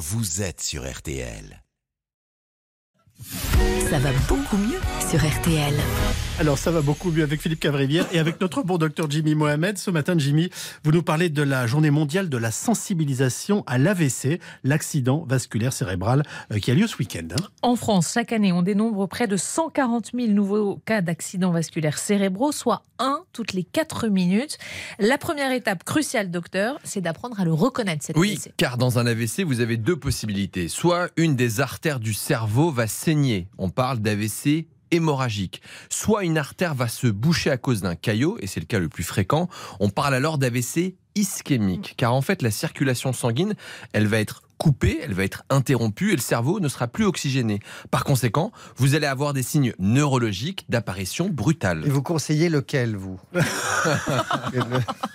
vous êtes sur RTL. Ça va beaucoup mieux sur RTL. Alors ça va beaucoup mieux avec Philippe Cavrivière et avec notre bon docteur Jimmy Mohamed. Ce matin, Jimmy, vous nous parlez de la journée mondiale de la sensibilisation à l'AVC, l'accident vasculaire cérébral, euh, qui a lieu ce week-end. hein. En France, chaque année, on dénombre près de 140 000 nouveaux cas d'accidents vasculaires cérébraux, soit un toutes les 4 minutes. La première étape cruciale, docteur, c'est d'apprendre à le reconnaître, cet Oui, AVC. car dans un AVC, vous avez deux possibilités. Soit une des artères du cerveau va saigner. On parle d'AVC hémorragique. Soit une artère va se boucher à cause d'un caillot, et c'est le cas le plus fréquent. On parle alors d'AVC ischémique, car en fait la circulation sanguine, elle va être coupée, elle va être interrompue et le cerveau ne sera plus oxygéné. Par conséquent, vous allez avoir des signes neurologiques d'apparition brutale. Et vous conseillez lequel, vous?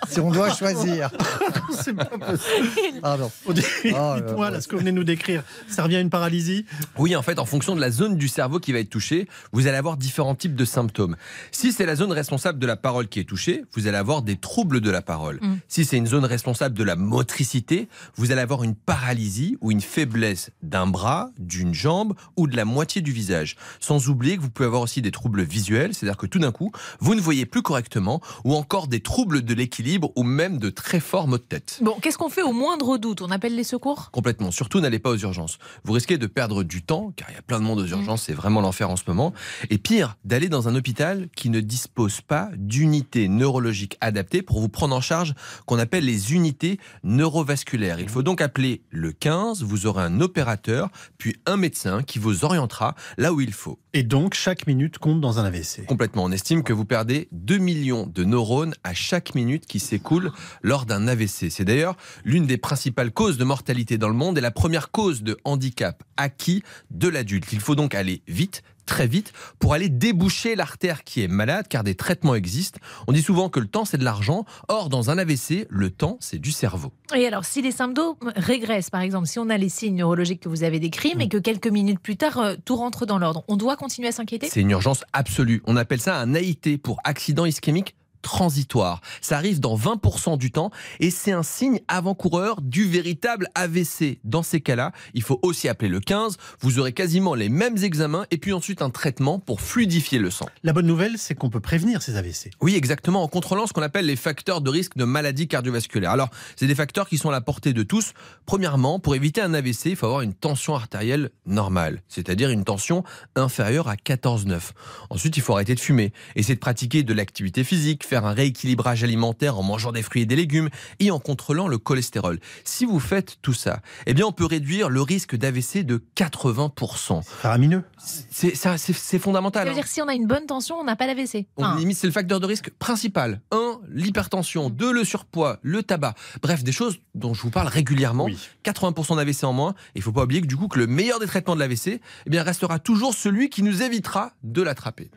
Si on doit choisir. C'est pas possible. Pardon. On dit- Oh là Dites-moi, là. là, ce que vous venez de nous décrire, ça revient à une paralysie Oui, en fait, en fonction de la zone du cerveau qui va être touchée, vous allez avoir différents types de symptômes. Si c'est la zone responsable de la parole qui est touchée, vous allez avoir des troubles de la parole. Mm. Si c'est une zone responsable de la motricité, vous allez avoir une paralysie ou une faiblesse d'un bras, d'une jambe ou de la moitié du visage. Sans oublier que vous pouvez avoir aussi des troubles visuels, c'est-à-dire que tout d'un coup, vous ne voyez plus correctement, ou encore des troubles de l'équilibre ou même de très forts maux de tête. Bon, qu'est-ce qu'on fait au moindre doute? On appelle les secours? Complètement. Surtout, n'allez pas aux urgences. Vous risquez de perdre du temps, car il y a plein de monde aux urgences, c'est vraiment l'enfer en ce moment. Et pire, d'aller dans un hôpital qui ne dispose pas d'unités neurologiques adaptées pour vous prendre en charge, qu'on appelle les unités neurovasculaires. Il faut donc appeler le 15, vous aurez un opérateur, puis un médecin qui vous orientera là où il faut. Et donc, chaque minute compte dans un AVC. Complètement. On estime que vous perdez 2 millions de neurones à chaque minute qui s'écoule lors d'un AVC. C'est d'ailleurs l'une des principales causes de mortalité dans le monde et la première cause de handicap acquis de l'adulte. Il faut donc aller vite très vite pour aller déboucher l'artère qui est malade car des traitements existent. On dit souvent que le temps c'est de l'argent. Or dans un AVC, le temps c'est du cerveau. Et alors, si les symptômes régressent, par exemple, si on a les signes neurologiques que vous avez décrits, mais que quelques minutes plus tard, euh, tout rentre dans l'ordre, on doit continuer à s'inquiéter? C'est une urgence absolue. On appelle ça un AIT pour accident ischémique transitoire. Ça arrive dans 20% du temps et c'est un signe avant-coureur du véritable AVC. Dans ces cas-là, il faut aussi appeler le 15. Vous aurez quasiment les mêmes examens et puis ensuite un traitement pour fluidifier le sang. La bonne nouvelle, c'est qu'on peut prévenir ces AVC. Oui, exactement, en contrôlant ce qu'on appelle les facteurs de risque de maladies cardiovasculaires. Alors, c'est des facteurs qui sont à la portée de tous. Premièrement, pour éviter un AVC, il faut avoir une tension artérielle normale, c'est-à-dire une tension inférieure à 14,9. Ensuite, il faut arrêter de fumer, essayer de pratiquer de l'activité physique, faire un rééquilibrage alimentaire en mangeant des fruits et des légumes et en contrôlant le cholestérol. Si vous faites tout ça, eh bien, on peut réduire le risque d'AVC de 80%. Faramineux. C'est ça, c'est- c'est fondamental. Ça veut hein. dire si on a une bonne tension, on n'a pas d'AVC. On Enfin, limite, c'est le facteur de risque principal. 1, l'hypertension. 2, le surpoids, le tabac. Bref, des choses dont je vous parle régulièrement. Oui. 80% d'AVC en moins. Il faut pas oublier que du coup, que le meilleur des traitements de l'AVC, eh bien, restera toujours celui qui nous évitera de l'attraper.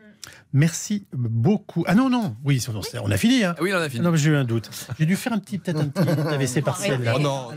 Merci beaucoup. Ah non, non, oui, on on a fini. Hein. Ah oui, on a fini. Non, mais j'ai eu un doute. J'ai dû faire un petit, peut-être un petit AVC partiel. là. Oh non.